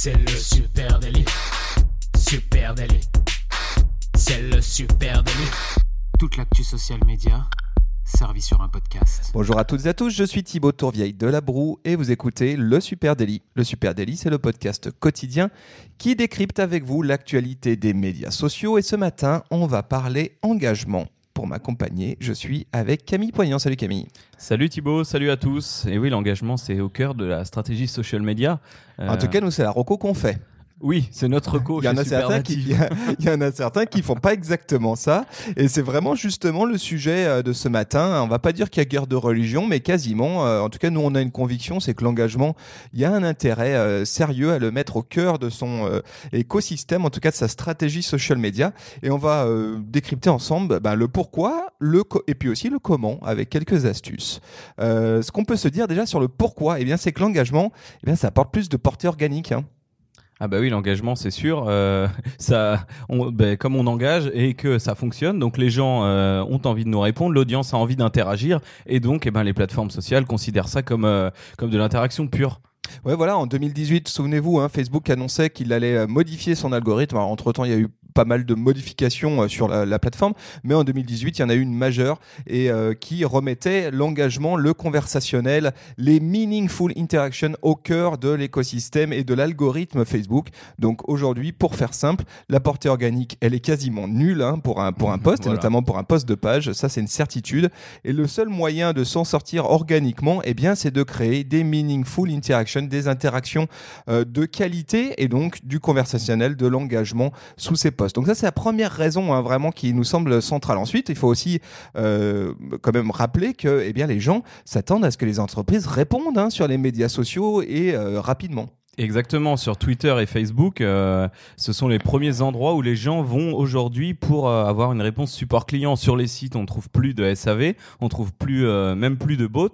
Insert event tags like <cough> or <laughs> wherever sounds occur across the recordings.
C'est le super délit. Super délit. C'est le super délit. Toute l'actu social média servie sur un podcast. Bonjour à toutes et à tous, je suis Thibaut Tourvieille de La Broue et vous écoutez Le Super Daily. Le Super Daily, c'est le podcast quotidien qui décrypte avec vous l'actualité des médias sociaux et ce matin, on va parler engagement. Pour m'accompagner, je suis avec Camille Poignant. Salut Camille. Salut Thibaut, salut à tous. Et oui, l'engagement, c'est au cœur de la stratégie social media. En tout cas, nous, c'est la roco qu'on fait. Oui, c'est notre co. Il y en a certains qui, il y en a certains qui font pas exactement ça, et c'est vraiment justement le sujet euh, de ce matin. On va pas dire qu'il y a guerre de religion, mais quasiment. Euh, en tout cas, nous, on a une conviction, c'est que l'engagement, il y a un intérêt euh, sérieux à le mettre au cœur de son écosystème, en tout cas de sa stratégie social media, et on va décrypter ensemble ben, le pourquoi, le et puis aussi le comment, avec quelques astuces. ce qu'on peut se dire déjà sur le pourquoi, eh bien, c'est que l'engagement, eh bien, ça apporte plus de portée organique. Hein. Ah bah oui, l'engagement c'est sûr. Euh, <laughs> ça, on, bah, comme on engage et que ça fonctionne, donc les gens euh, ont envie de nous répondre, l'audience a envie d'interagir, et donc eh ben les plateformes sociales considèrent ça comme euh, comme de l'interaction pure. Ouais, voilà, en 2018, souvenez-vous, hein, Facebook annonçait qu'il allait euh, modifier son algorithme. entre temps, il y a eu pas mal de modifications euh, sur la, plateforme, mais en 2018, il y en a eu une majeure et euh, qui remettait l'engagement, le conversationnel, les meaningful interactions au cœur de l'écosystème et de l'algorithme Facebook. Donc aujourd'hui, pour faire simple, la portée organique, elle est quasiment nulle hein, pour un pour un post, et <laughs> notamment pour un post de page. Ça, c'est une certitude. Et le seul moyen de s'en sortir organiquement, eh bien, c'est de créer des meaningful interactions, des interactions euh, de qualité et donc du conversationnel, de l'engagement sous ces Donc ça, c'est la première raison hein, vraiment qui nous semble centrale. Ensuite, il faut aussi euh, quand même rappeler que eh bien, les gens s'attendent à ce que les entreprises répondent hein, sur les médias sociaux et euh, rapidement. Exactement, sur Twitter et Facebook, euh, ce sont les premiers endroits où les gens vont aujourd'hui pour euh, avoir une réponse support client. Sur les sites, on trouve plus de SAV, on trouve plus euh, même plus de bots,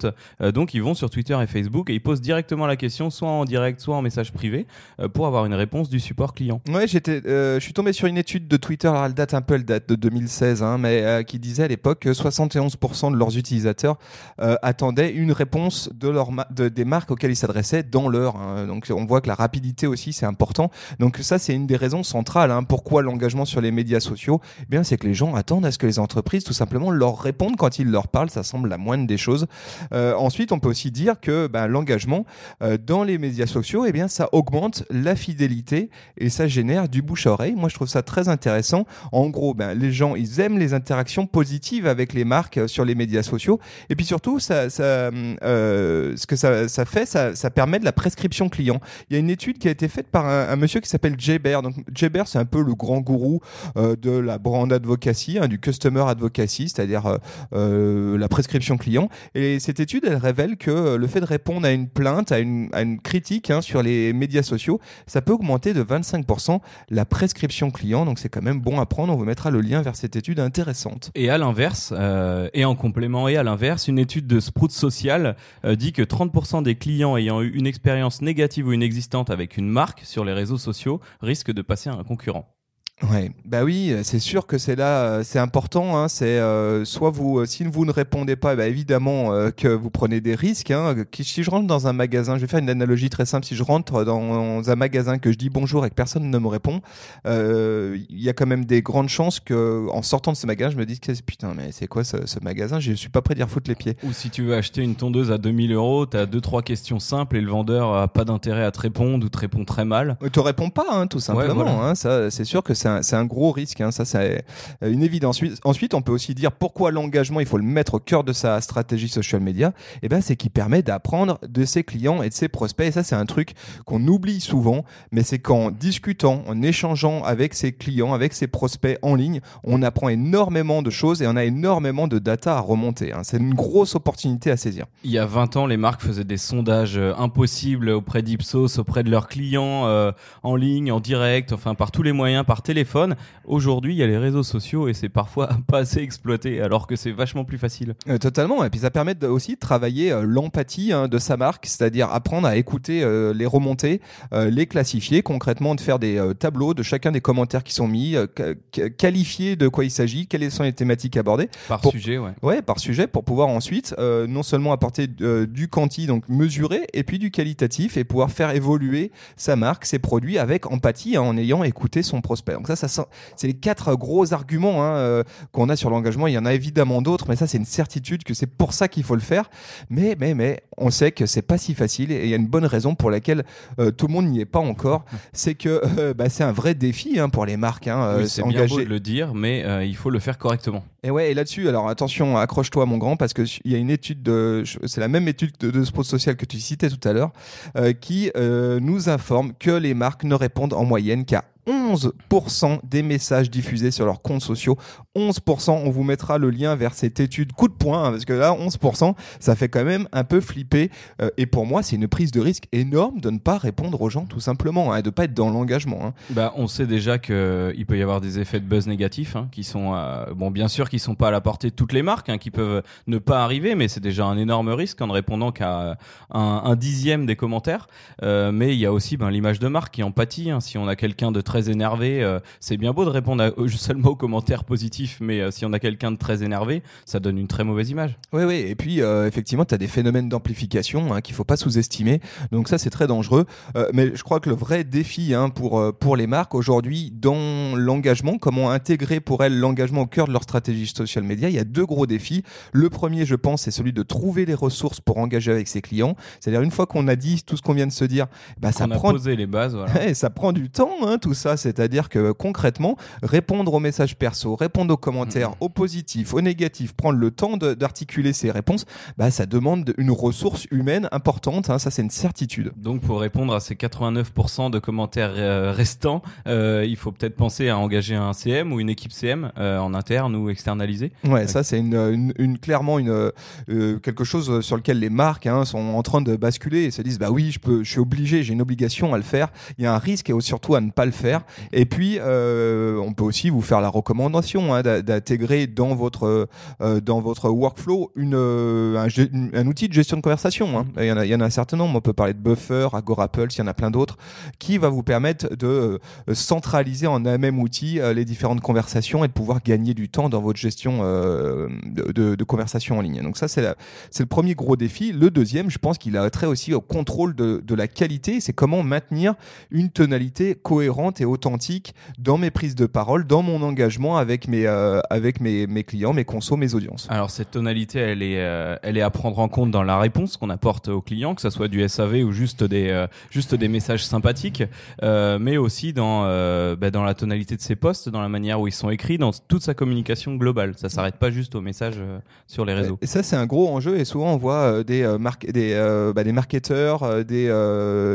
donc ils vont sur Twitter et Facebook et ils posent directement la question, soit en direct, soit en message privé, pour avoir une réponse du support client. Ouais, j'étais, je suis tombé sur une étude de Twitter, alors elle date un peu, elle date de 2016, hein, mais qui disait à l'époque que 71% de leurs utilisateurs attendaient une réponse de leur de, des marques auxquelles ils s'adressaient dans l'heure. Hein. Donc on voit que la rapidité aussi, c'est important. Donc ça, c'est une des raisons centrales. Hein. Pourquoi l'engagement sur les médias sociaux eh bien, c'est que les gens attendent à ce que les entreprises, tout simplement, leur répondent quand ils leur parlent. Ça semble la moindre des choses. Euh, ensuite, on peut aussi dire que ben, l'engagement euh, dans les médias sociaux, eh bien, ça augmente la fidélité et ça génère du bouche à oreille. Moi, je trouve ça très intéressant. En gros, ben, les gens, ils aiment les interactions positives avec les marques euh, sur les médias sociaux. Et puis surtout, ça, ce que ça, fait, ça permet de la prescription client il y a une étude qui a été faite par un, monsieur qui s'appelle Jay Bear. Donc Jay Bear, c'est un peu le grand gourou euh, de la brand advocacy, hein, du customer advocacy, c'est-à-dire euh, euh, la prescription client. Et cette étude, elle révèle que le fait de répondre à une plainte, à une, à une critique hein, sur les médias sociaux, ça peut augmenter de 25% la prescription client. Donc c'est quand même bon à prendre. On vous mettra le lien vers cette étude intéressante. Et à l'inverse, et en complément et à l'inverse, une étude de Sprout Social dit que 30% des clients ayant eu une expérience négative ou une existante avec une marque sur les réseaux sociaux risque de passer à un concurrent. Ouais, bah oui, c'est sûr que c'est là, euh, c'est important. Hein, c'est euh, soit vous, euh, si vous ne répondez pas, bah évidemment que vous prenez des risques. Hein, si je rentre dans un magasin, je vais faire une analogie très simple. Si je rentre dans un magasin que je dis bonjour et que personne ne me répond, il y a quand même des grandes chances que, en sortant de ce magasin, je me dise putain, mais c'est quoi ce, ce, magasin? Je suis pas prêt d'y refoutre les pieds. Ou si tu veux acheter une tondeuse à 2000 euros, tu as deux trois questions simples et le vendeur a pas d'intérêt à te répondre ou te répond très mal. te répond pas, hein, tout simplement. ça, c'est sûr que c'est un, gros risque. Hein. ça, c'est une évidence. Ensuite, on peut aussi dire pourquoi l'engagement, il faut le mettre au cœur de sa stratégie social media. Et eh ben, c'est qu'il permet d'apprendre de ses clients et de ses prospects. Et ça, c'est un truc qu'on oublie souvent, mais c'est qu'en discutant, en échangeant avec ses clients, avec ses prospects en ligne, on apprend énormément de choses et on a énormément de data à remonter. Hein. C'est une grosse opportunité à saisir. Il y a 20 ans, les marques faisaient des sondages euh, impossibles auprès d'Ipsos, auprès de leurs clients euh, en ligne, en direct, enfin par tous les moyens, par téléphone téléphone. Aujourd'hui, il y a les réseaux sociaux et c'est parfois <laughs> pas assez exploité, alors que c'est vachement plus facile. Euh, totalement. Et puis ça permet de- aussi de travailler euh, l'empathie hein, de sa marque, c'est-à-dire apprendre à écouter euh, les remontées, les classifier, concrètement de faire des tableaux de chacun des commentaires qui sont mis, qualifier de quoi il s'agit, quelles sont les thématiques abordées. Par Pour- sujet, ouais. Ouais, par sujet, pour pouvoir ensuite non seulement apporter du quanti, donc mesuré, et puis du qualitatif, et pouvoir faire évoluer sa marque, ses produits avec empathie, hein, en ayant écouté son prospect. Donc ça, ça c'est les quatre gros arguments hein, euh, qu'on a sur l'engagement. Il y en a évidemment d'autres, mais ça, c'est une certitude que c'est pour ça qu'il faut le faire. Mais, mais, mais, on sait que c'est pas si facile, et il y a une bonne raison pour laquelle euh, tout le monde n'y est pas encore. <laughs> C'est que euh, bah, c'est un vrai défi hein, pour les marques. Hein, Oui, c'est bien beau de le dire, mais il faut le faire correctement. et ouais, et là-dessus, alors attention, accroche-toi mon grand, parce que il y a une étude de, c'est la même étude de, de Sport Social que tu citais tout à l'heure, qui nous informe que les marques ne répondent en moyenne qu'à 11% des messages diffusés sur leurs comptes sociaux. 11%, on vous mettra le lien vers cette étude coup de poing, hein, parce que là, 11%, ça fait quand même un peu flipper. Euh, et pour moi, c'est une prise de risque énorme de ne pas répondre aux gens, tout simplement, hein, et de pas être dans l'engagement. hein. Bah, on sait déjà qu'il peut y avoir des effets de buzz négatifs, hein, qui sont, euh, bon, bien sûr, qui sont pas à la portée de toutes les marques, qui peuvent ne pas arriver, mais c'est déjà un énorme risque en ne répondant qu'à euh, un, dixième des commentaires. Euh, mais il y a aussi ben, l'image de marque qui en. Si on a quelqu'un de très énervé, euh, c'est bien beau de répondre à- seulement aux commentaires positifs, mais euh, si on a quelqu'un de très énervé, ça donne une très mauvaise image. Oui, oui, et puis euh, effectivement, tu as des phénomènes d'amplification hein, qu'il faut pas sous-estimer. Donc ça, c'est très dangereux. Mais je crois que le vrai défi hein, pour, pour les marques aujourd'hui, dans l'engagement, comment intégrer pour elles l'engagement au cœur de leur stratégie social media, il y a deux gros défis. Le premier, je pense, c'est celui de trouver les ressources pour engager avec ses clients. C'est-à-dire, une fois qu'on a dit tout ce qu'on vient de se dire, bah, ça on a prend posé les bases, voilà. Ouais, <laughs> ça prend du temps, hein, tout ça. C'est-à-dire que concrètement, répondre aux messages perso, répondre aux commentaires, aux positifs, aux négatifs, prendre le temps d'articuler ces réponses, bah, ça demande une ressource humaine importante. hein, ça, c'est une certitude. Donc pour répondre à ces 89% de commentaires euh, restants, euh, il faut peut-être penser à engager un CM ou une équipe CM euh, en interne ou externalisée. Ouais, ça, c'est une, une, une- clairement une, quelque chose sur lequel les marques hein, sont en train de basculer et se disent bah oui, je peux, je suis obligé, j'ai une obligation à le faire. Il y a un risque et surtout à ne pas le faire. Et puis, euh, on peut aussi vous faire la recommandation hein, d'intégrer dans votre euh, dans votre workflow une, euh, un, outil de gestion de conversation. hein. Il, y en a, il y en a un certain nombre. On peut parler de Buffer, Agorapulse, il y en a plein d'autres qui va vous permettre de centraliser en un même outil les différentes conversations et de pouvoir gagner du temps dans votre gestion de, de, de conversation en ligne. Donc ça, c'est le premier gros défi. Le deuxième, je pense qu'il a trait aussi au contrôle de, de la qualité. C'est comment maintenir une tonalité cohérente et authentique dans mes prises de parole, dans mon engagement avec mes, euh, avec mes, mes clients, mes consos, mes audiences. Alors cette tonalité, elle est, euh, elle est à prendre en compte dans la réponse qu'on apporte aux clients, que ça soit du SAV ou juste des, euh, juste des messages sympathiques, mais aussi dans, bah, dans la tonalité de ses posts, dans la manière où ils sont écrits, dans toute sa communication globale. Ça s'arrête pas juste aux messages sur les réseaux. Et ça, c'est un gros enjeu. Et souvent, on voit des, des, bah, des marketeurs, des,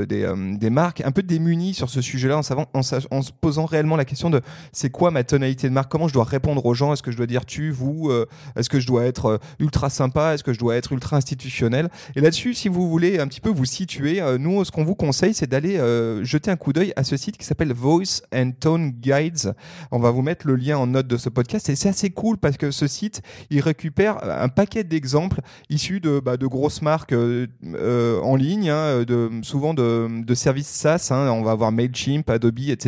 des, des marques un peu démunies sur ce sujet-là en, savant- en, en se posant réellement la question de c'est quoi ma tonalité de marque Comment je dois répondre aux gens Est-ce que je dois dire tu, vous euh, Est-ce que je dois être euh, ultra sympa Est-ce que je dois être ultra institutionnel? Et là-dessus, si vous voulez un petit peu vous situer, euh, nous, ce qu'on vous conseille, c'est d'aller jeter un coup d'œil à ce site qui s'appelle Voice and Tone Guides. On va vous mettre le lien en note de ce podcast. Et c'est assez cool parce que ce site, il récupère un paquet d'exemples issus de, bah, de grosses marques en ligne, hein, de, souvent de, de services SaaS. hein. on va avoir Mailchimp, Adobe, etc.,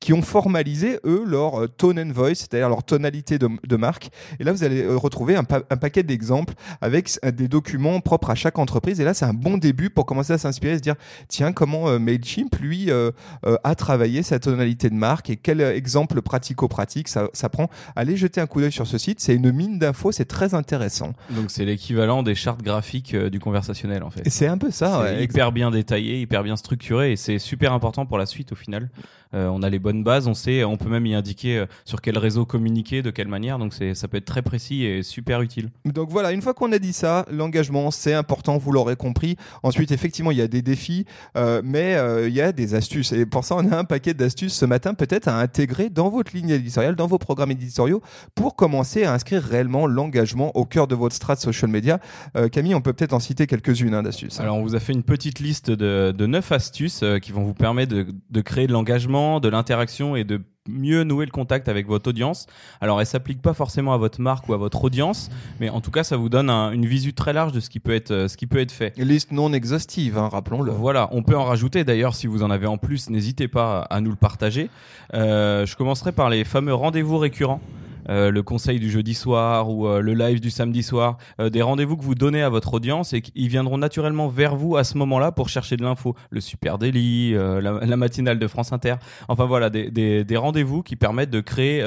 qui ont formalisé, eux, leur euh, tone and voice, c'est-à-dire leur tonalité de, de marque. Et là, vous allez euh, retrouver un, pa- un paquet d'exemples avec des documents propres à chaque entreprise. Et là, c'est un bon début pour commencer à s'inspirer et se dire, tiens, comment euh, Mailchimp, lui, euh, euh, a travaillé sa tonalité de marque et quel exemple pratico-pratique ça, ça prend. Allez jeter un coup d'œil sur ce site. C'est une mine d'infos, c'est très intéressant. Donc c'est l'équivalent des chartes graphiques du conversationnel en fait. C'est un peu ça. ouais, hyper bien détaillé, hyper bien structuré et c'est super important pour la suite au final. Euh, on a les bonnes bases, on sait, on peut même y indiquer euh, sur quel réseau communiquer, de quelle manière, donc c'est ça peut être très précis et super utile. Donc voilà, une fois qu'on a dit ça, l'engagement, c'est important, vous l'aurez compris. Ensuite, effectivement, il y a des défis, euh, mais euh, il y a des astuces. Et pour ça, on a un paquet d'astuces ce matin, peut-être à intégrer dans votre ligne éditoriale, dans vos programmes éditoriaux, pour commencer à inscrire réellement l'engagement au cœur de votre strat social media. Euh, Camille, on peut peut-être en citer quelques-unes hein, d'astuces. Alors on vous a fait une petite liste de, de 9 astuces euh, qui vont vous permettre de, de créer de l'engagement, de l'interaction et de mieux nouer le contact avec votre audience. Alors, elle s'applique pas forcément à votre marque ou à votre audience, mais en tout cas, ça vous donne une visu très large de ce qui peut être, euh, ce qui peut être fait. Liste non exhaustive, hein, rappelons-le. Voilà, on peut en rajouter. D'ailleurs, si vous en avez en plus, n'hésitez pas à nous le partager. Euh, je commencerai par les fameux rendez-vous récurrents. Euh, le conseil du jeudi soir ou euh, le live du samedi soir, euh, des rendez-vous que vous donnez à votre audience et qu'ils viendront naturellement vers vous à ce moment-là pour chercher de l'info. Le Super Daily, la, matinale de France Inter. Enfin voilà, des, des, des rendez-vous qui permettent de créer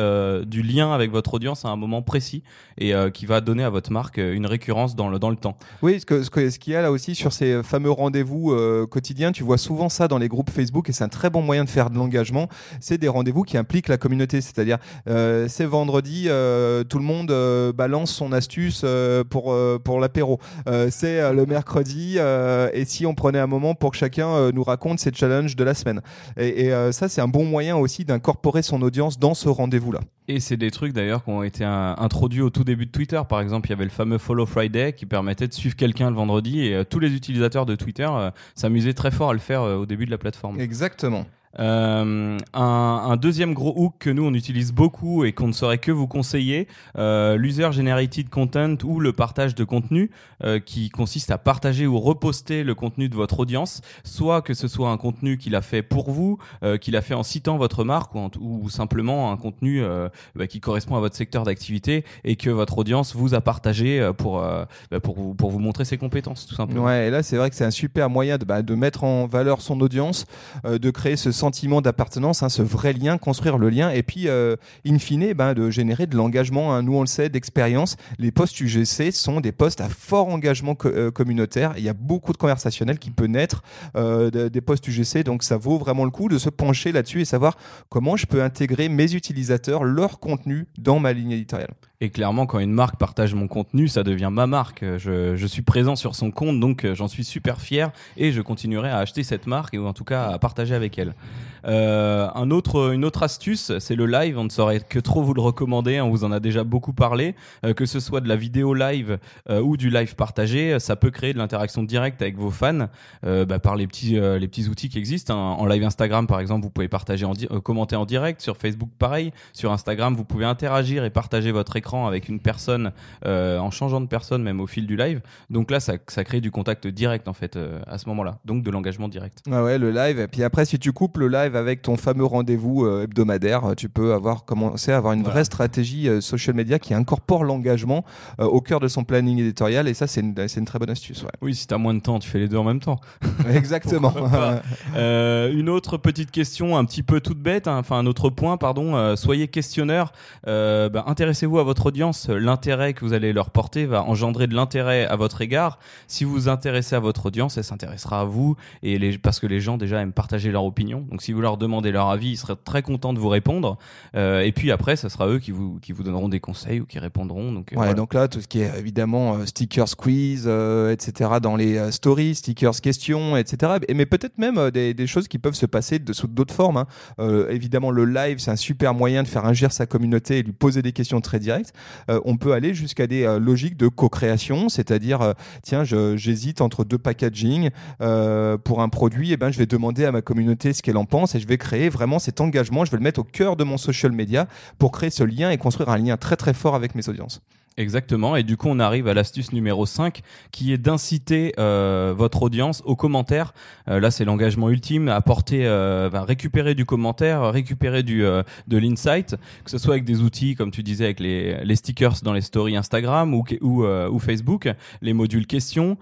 du lien avec votre audience à un moment précis et qui va donner à votre marque une récurrence dans le, dans le temps. Oui, ce qu'il ce, ce qu'il y a là aussi sur ces fameux rendez-vous quotidiens, tu vois souvent ça dans les groupes Facebook et c'est un très bon moyen de faire de l'engagement. C'est des rendez-vous qui impliquent la communauté, c'est-à-dire c'est vendredi euh, tout le monde euh, balance son astuce euh, pour, pour l'apéro. c'est le mercredi, et si on prenait un moment pour que chacun nous raconte ses challenges de la semaine. Et, ça, c'est un bon moyen aussi d'incorporer son audience dans ce rendez-vous-là. Et c'est des trucs d'ailleurs qui ont été introduits au tout début de Twitter. Par exemple, il y avait le fameux Follow Friday qui permettait de suivre quelqu'un le vendredi et tous les utilisateurs de Twitter s'amusaient très fort à le faire au début de la plateforme. Exactement. Euh, un, deuxième gros hook que nous on utilise beaucoup et qu'on ne saurait que vous conseiller, euh, l'user generated content ou le partage de contenu euh, qui consiste à partager ou reposter le contenu de votre audience, soit que ce soit un contenu qu'il a fait pour vous, qu'il a fait en citant votre marque ou, simplement un contenu bah, qui correspond à votre secteur d'activité et que votre audience vous a partagé pour, bah, pour, vous, pour vous montrer ses compétences tout simplement. Ouais, et là c'est vrai que c'est un super moyen de, bah, de mettre en valeur son audience, de créer ce sentiment d'appartenance, hein, ce vrai lien, construire le lien, et puis, euh, in fine, ben, de générer de l'engagement. Hein. Nous, on le sait, d'expérience, les postes UGC sont des postes à fort engagement euh, communautaire. Il y a beaucoup de conversationnel qui peut naître euh, des postes UGC, donc ça vaut vraiment le coup de se pencher là-dessus et savoir comment je peux intégrer mes utilisateurs, leur contenu dans ma ligne éditoriale. Et clairement, quand une marque partage mon contenu, ça devient ma marque. Je, je suis présent sur son compte, donc euh, j'en suis super fier et je continuerai à acheter cette marque ou en tout cas à partager avec elle. Euh, un autre, une autre astuce, c'est le live. On ne saurait que trop vous le recommander. On vous en a déjà beaucoup parlé. Euh, que ce soit de la vidéo live euh, ou du live partagé, ça peut créer de l'interaction directe avec vos fans euh, bah, par les petits, les petits outils qui existent. Hein. En live Instagram, par exemple, vous pouvez partager, en commenter en direct. Sur Facebook, pareil. Sur Instagram, vous pouvez interagir et partager votre écran avec une personne euh, en changeant de personne même au fil du live. Donc là, ça, ça crée du contact direct en fait euh, à ce moment-là. Donc de l'engagement direct. Ah ouais, le live. Et puis après, si tu coupes le live avec ton fameux rendez-vous euh, hebdomadaire, tu peux avoir commencé à avoir une vraie stratégie social media qui incorpore l'engagement au cœur de son planning éditorial. Et ça, c'est une, une, très bonne astuce. Ouais. Oui, si tu as moins de temps, tu fais les deux en même temps. <laughs> Exactement. <laughs> <laughs> une autre petite question, un petit peu toute bête, hein, enfin un autre point, pardon. soyez questionneur. Bah, intéressez-vous à votre audience, l'intérêt que vous allez leur porter va engendrer de l'intérêt à votre égard. Si vous vous intéressez à votre audience, elle s'intéressera à vous et les, parce que les gens déjà aiment partager leur opinion. Donc si vous leur demandez leur avis, ils seraient très contents de vous répondre. Euh, et puis après, ce sera eux qui vous qui vous donneront des conseils ou qui répondront. Donc euh, donc là tout ce qui est évidemment euh, stickers quiz, etc. dans les stories, stickers questions, etc. Mais peut-être même des, des, choses qui peuvent se passer de, sous d'autres formes. Hein. évidemment, le live c'est un super moyen de faire agir sa communauté et lui poser des questions très directes. Euh, on peut aller jusqu'à des euh, logiques de co-création, c'est-à-dire, euh, tiens, j'hésite entre deux packaging pour un produit, ben, je vais demander à ma communauté ce qu'elle en pense et je vais créer vraiment cet engagement, je vais le mettre au cœur de mon social media pour créer ce lien et construire un lien très très fort avec mes audiences. Exactement. Et du coup, on arrive à l'astuce numéro 5 qui est d'inciter euh, votre audience aux commentaires. Euh, là, c'est l'engagement ultime, apporter, euh, récupérer du commentaire, récupérer du, euh, de l'insight, que ce soit avec des outils, comme tu disais, avec les, les stickers dans les stories Instagram ou, Facebook, les modules questions,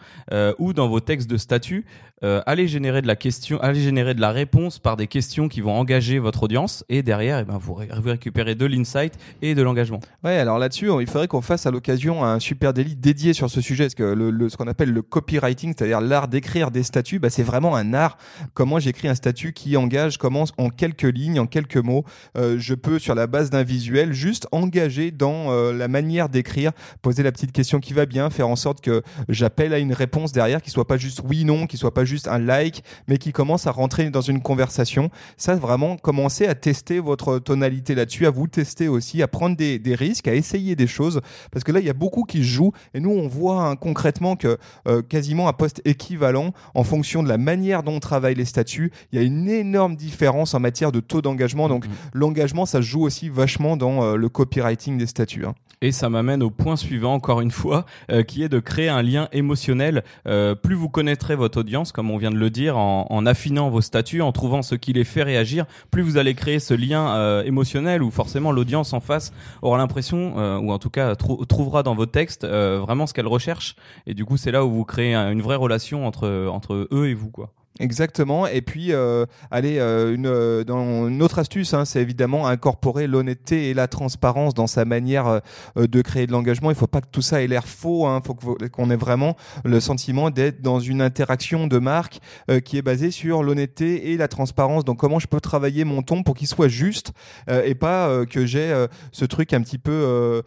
ou dans vos textes de statut. allez générer de la question, allez générer de la réponse par des questions qui vont engager votre audience et derrière, eh ben, vous, vous récupérez de l'insight et de l'engagement. Ouais, alors là-dessus, il faudrait qu'on fasse à l'occasion un super délit dédié sur ce sujet, parce que le, ce qu'on appelle le copywriting, c'est-à-dire l'art d'écrire des statuts, bah, c'est vraiment un art. Comment j'écris un statut qui engage, comment en quelques lignes, en quelques mots, euh, je peux, sur la base d'un visuel, juste engager dans euh, la manière d'écrire, poser la petite question qui va bien, faire en sorte que j'appelle à une réponse derrière, qui soit pas juste oui, non, qui soit pas juste un like, mais qui commence à rentrer dans une conversation. Ça, vraiment, commencer à tester votre tonalité là-dessus, à vous tester aussi, à prendre des risques, à essayer des choses parce que là, il y a beaucoup qui jouent, et nous, on voit hein, concrètement que euh, quasiment un poste équivalent, en fonction de la manière dont on travaille les statuts, il y a une énorme différence en matière de taux d'engagement. Donc, Mhm. l'engagement, ça se joue aussi vachement dans euh, le copywriting des statuts. hein. Et ça m'amène au point suivant, encore une fois, euh, qui est de créer un lien émotionnel. Euh, plus vous connaîtrez votre audience, comme on vient de le dire, en, en affinant vos statuts, en trouvant ce qui les fait réagir, plus vous allez créer ce lien euh, émotionnel où forcément l'audience en face aura l'impression, ou en tout cas trou- trouvera dans vos textes euh, vraiment ce qu'elle recherche. Et du coup, c'est là où vous créez un- une vraie relation entre, entre eux et vous, quoi. Exactement. Et puis, euh, allez, euh, une, euh, une autre astuce, hein, c'est évidemment incorporer l'honnêteté et la transparence dans sa manière de créer de l'engagement. Il faut pas que tout ça ait l'air faux. Il faut que vous- qu'on ait vraiment le sentiment d'être dans une interaction de marque qui est basée sur l'honnêteté et la transparence. Donc, comment je peux travailler mon ton pour qu'il soit juste et pas que j'ai ce truc un petit peu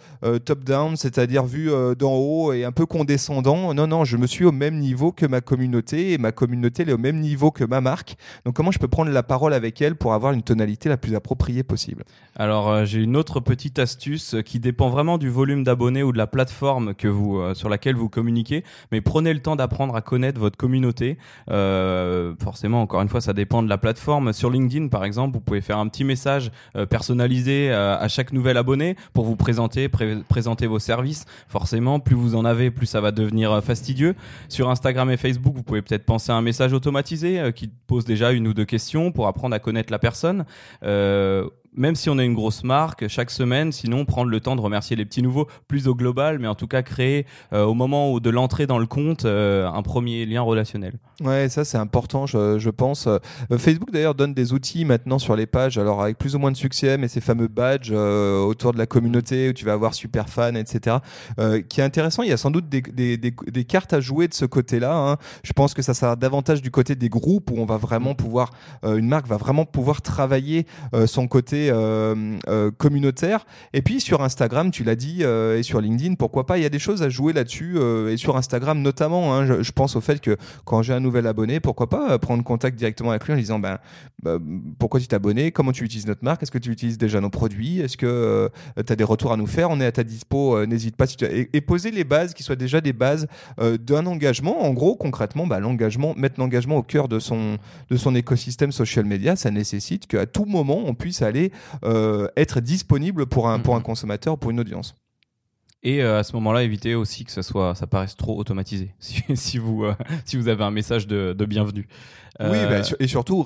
top-down, c'est-à-dire vu d'en haut et un peu condescendant. Non, non, je me suis au même niveau que ma communauté et ma communauté elle est au même niveau que ma marque. Donc comment je peux prendre la parole avec elle pour avoir une tonalité la plus appropriée possible? Alors euh, j'ai une autre petite astuce euh, qui dépend vraiment du volume d'abonnés ou de la plateforme que vous euh, sur laquelle vous communiquez, mais prenez le temps d'apprendre à connaître votre communauté. Forcément, encore une fois, ça dépend de la plateforme. Sur LinkedIn, par exemple, vous pouvez faire un petit message personnalisé à chaque nouvel abonné pour vous présenter, pré- présenter vos services. Forcément, plus vous en avez, plus ça va devenir fastidieux. Sur Instagram et Facebook, vous pouvez peut-être penser à un message euh, qui pose déjà une ou deux questions pour apprendre à connaître la personne. Euh, même si on est une grosse marque, chaque semaine, sinon prendre le temps de remercier les petits nouveaux, plus au global, mais en tout cas créer euh, au moment où de l'entrée dans le compte euh, un premier lien relationnel. Ouais, ça c'est important, je, je pense. Euh, Facebook d'ailleurs donne des outils maintenant sur les pages, alors avec plus ou moins de succès, mais ces fameux badges autour de la communauté où tu vas avoir super fan, etc. qui est intéressant. Il y a sans doute des, des, des, des cartes à jouer de ce côté-là. hein. Je pense que ça sera davantage du côté des groupes où on va vraiment pouvoir, euh, une marque va vraiment pouvoir travailler son côté euh, euh, communautaire. Et puis sur Instagram, tu l'as dit, euh, et sur LinkedIn, pourquoi pas, il y a des choses à jouer là-dessus, et sur Instagram notamment. hein. je, pense au fait que quand j'ai un nouvel abonné, pourquoi pas prendre contact directement avec lui en disant ben, bah, pourquoi tu t'es abonné, comment tu utilises notre marque, est-ce que tu utilises déjà nos produits, est-ce que tu as des retours à nous faire, on est à ta dispo, n'hésite pas. Et, poser les bases qui soient déjà des bases d'un engagement. En gros, concrètement, bah, l'engagement, mettre l'engagement au cœur de son, de son écosystème social media, ça nécessite qu'à tout moment, on puisse aller euh, être disponible pour un, pour un Mhm. consommateur, pour une audience. Et euh, à ce moment-là, évitez aussi que ça soit, ça paraisse trop automatisé. <laughs> Si, si vous, euh, si vous avez un message de, de bienvenue. Oui, Euh, bah, et surtout,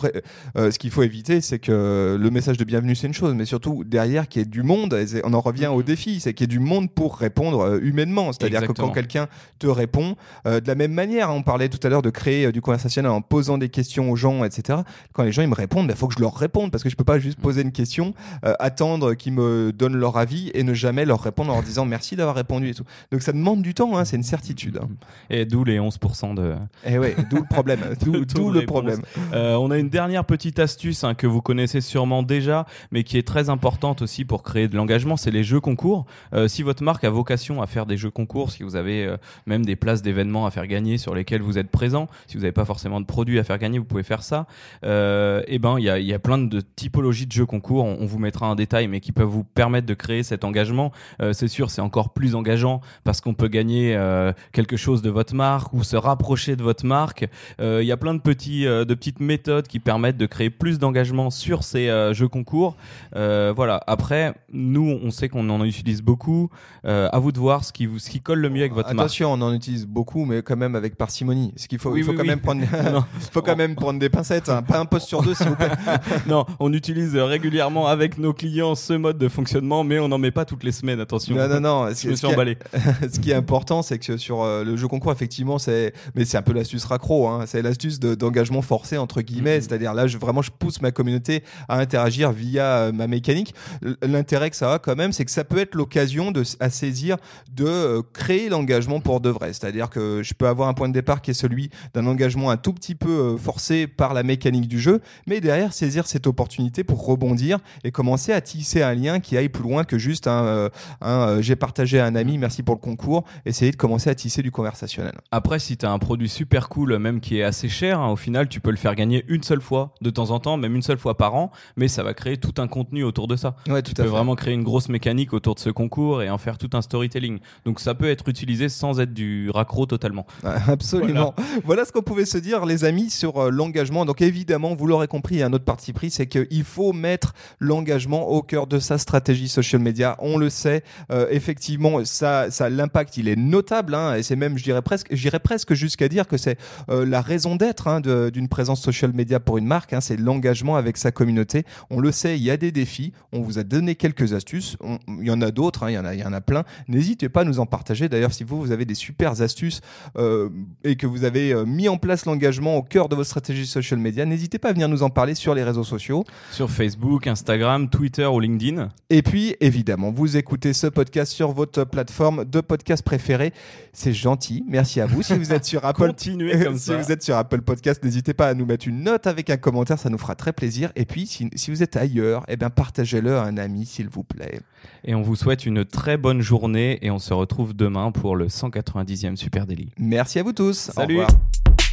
euh, ce qu'il faut éviter, c'est que le message de bienvenue, c'est une chose, mais surtout derrière qu'il y ait du monde, on en revient au défi, c'est qu'il y ait du monde pour répondre euh, humainement. C'est-à-dire que quand quelqu'un te répond, de la même manière, hein, on parlait tout à l'heure de créer du conversationnel en posant des questions aux gens, etc. Quand les gens ils me répondent, il faut que je leur réponde, parce que je peux pas juste poser une question, euh, attendre qu'ils me donnent leur avis et ne jamais leur répondre en leur disant merci d'avoir répondu et tout. Donc ça demande du temps, hein, c'est une certitude. hein. Et d'où les 11% de. Et ouais, d'où le problème, <laughs> d'où le. Euh, on a une dernière petite astuce hein, que vous connaissez sûrement déjà, mais qui est très importante aussi pour créer de l'engagement, c'est les jeux concours. Euh, si votre marque a vocation à faire des jeux concours, si vous avez euh, même des places d'événements à faire gagner sur lesquelles vous êtes présent, si vous n'avez pas forcément de produits à faire gagner, vous pouvez faire ça. Et ben, il y a, plein de typologies de jeux concours. On, on vous mettra un détail, mais qui peuvent vous permettre de créer cet engagement. C'est sûr, c'est encore plus engageant parce qu'on peut gagner quelque chose de votre marque ou se rapprocher de votre marque. Il y a plein de petits, euh, de petites méthodes qui permettent de créer plus d'engagement sur ces euh, jeux concours. Euh, voilà. Après, nous, on sait qu'on en utilise beaucoup. À vous de voir ce qui vous, ce qui colle le mieux avec votre marque. Attention, on en utilise beaucoup, mais quand même avec parcimonie. Ce qu'il faut, Oui, il faut oui, quand oui. même prendre, <laughs> <laughs> faut quand même prendre des pincettes, hein. pas un poste sur deux, s'il vous plaît. <laughs> non, on utilise régulièrement avec nos clients ce mode de fonctionnement, mais on n'en met pas toutes les semaines. Attention. Non, non, non. Je me ce suis qui est- emballé. ce qui est important, c'est que sur le jeu concours, effectivement, c'est, mais c'est un peu l'astuce raccro, hein. c'est l'astuce de- d'engagement forcé entre guillemets. Mhm. C'est-à-dire là, je, vraiment, je pousse ma communauté à interagir via euh, ma mécanique. L'intérêt que ça a quand même, c'est que ça peut être l'occasion de à saisir de euh, créer l'engagement pour de vrai. C'est-à-dire que je peux avoir un point de départ qui est celui d'un engagement un tout petit peu euh, forcé par la mécanique du jeu, mais derrière saisir cette opportunité pour rebondir et commencer à tisser un lien qui aille plus loin que juste un, un, j'ai partagé à un ami, merci pour le concours, essayez de commencer à tisser du conversationnel. Après, si tu as un produit super cool, même qui est assez cher, hein, au final, tu peux le faire gagner une seule fois, de temps en temps, même une seule fois par an, mais ça va créer tout un contenu autour de ça. Ouais, tout tu à peux fait. vraiment créer une grosse mécanique autour de ce concours et en faire tout un storytelling. Donc ça peut être utilisé sans être du raccro totalement. <laughs> Absolument. Voilà. ce qu'on pouvait se dire, les amis, sur euh, l'engagement. Donc évidemment, vous l'aurez compris, il y a un autre parti pris, c'est qu'il faut mettre l'engagement au cœur de sa stratégie social media. On le sait, euh, effectivement, ça, ça, l'impact, il est notable, hein, et c'est même, je dirais presque, j'irais presque jusqu'à dire que c'est euh, la raison d'être hein, d'une présence social media pour une marque. hein, c'est l'engagement avec sa communauté. On le sait, il y a des défis. On vous a donné quelques astuces. On- il y en a d'autres, hein, il y en a, il y en a plein. N'hésitez pas à nous en partager. D'ailleurs, si vous, vous avez des super astuces euh, et que vous avez euh, mis en place l'engagement au cœur de votre stratégie social media, n'hésitez pas à venir nous en parler sur les réseaux sociaux. Sur Facebook, Instagram, Twitter ou LinkedIn. Et puis, évidemment, vous écoutez ce podcast sur votre plateforme de podcast préférée. C'est gentil. Merci à vous. Si vous êtes sur <laughs> Apple, Continuez comme <laughs> si ça. vous êtes sur Apple Podcast, n'hésitez pas à nous mettre une note avec un commentaire, ça nous fera très plaisir. Et puis, si, si vous êtes ailleurs, eh bien, partagez-le à un ami, s'il vous plaît. Et on vous souhaite une très bonne journée et on se retrouve demain pour le 190e Super Daily. Merci à vous tous. Au Salut. revoir.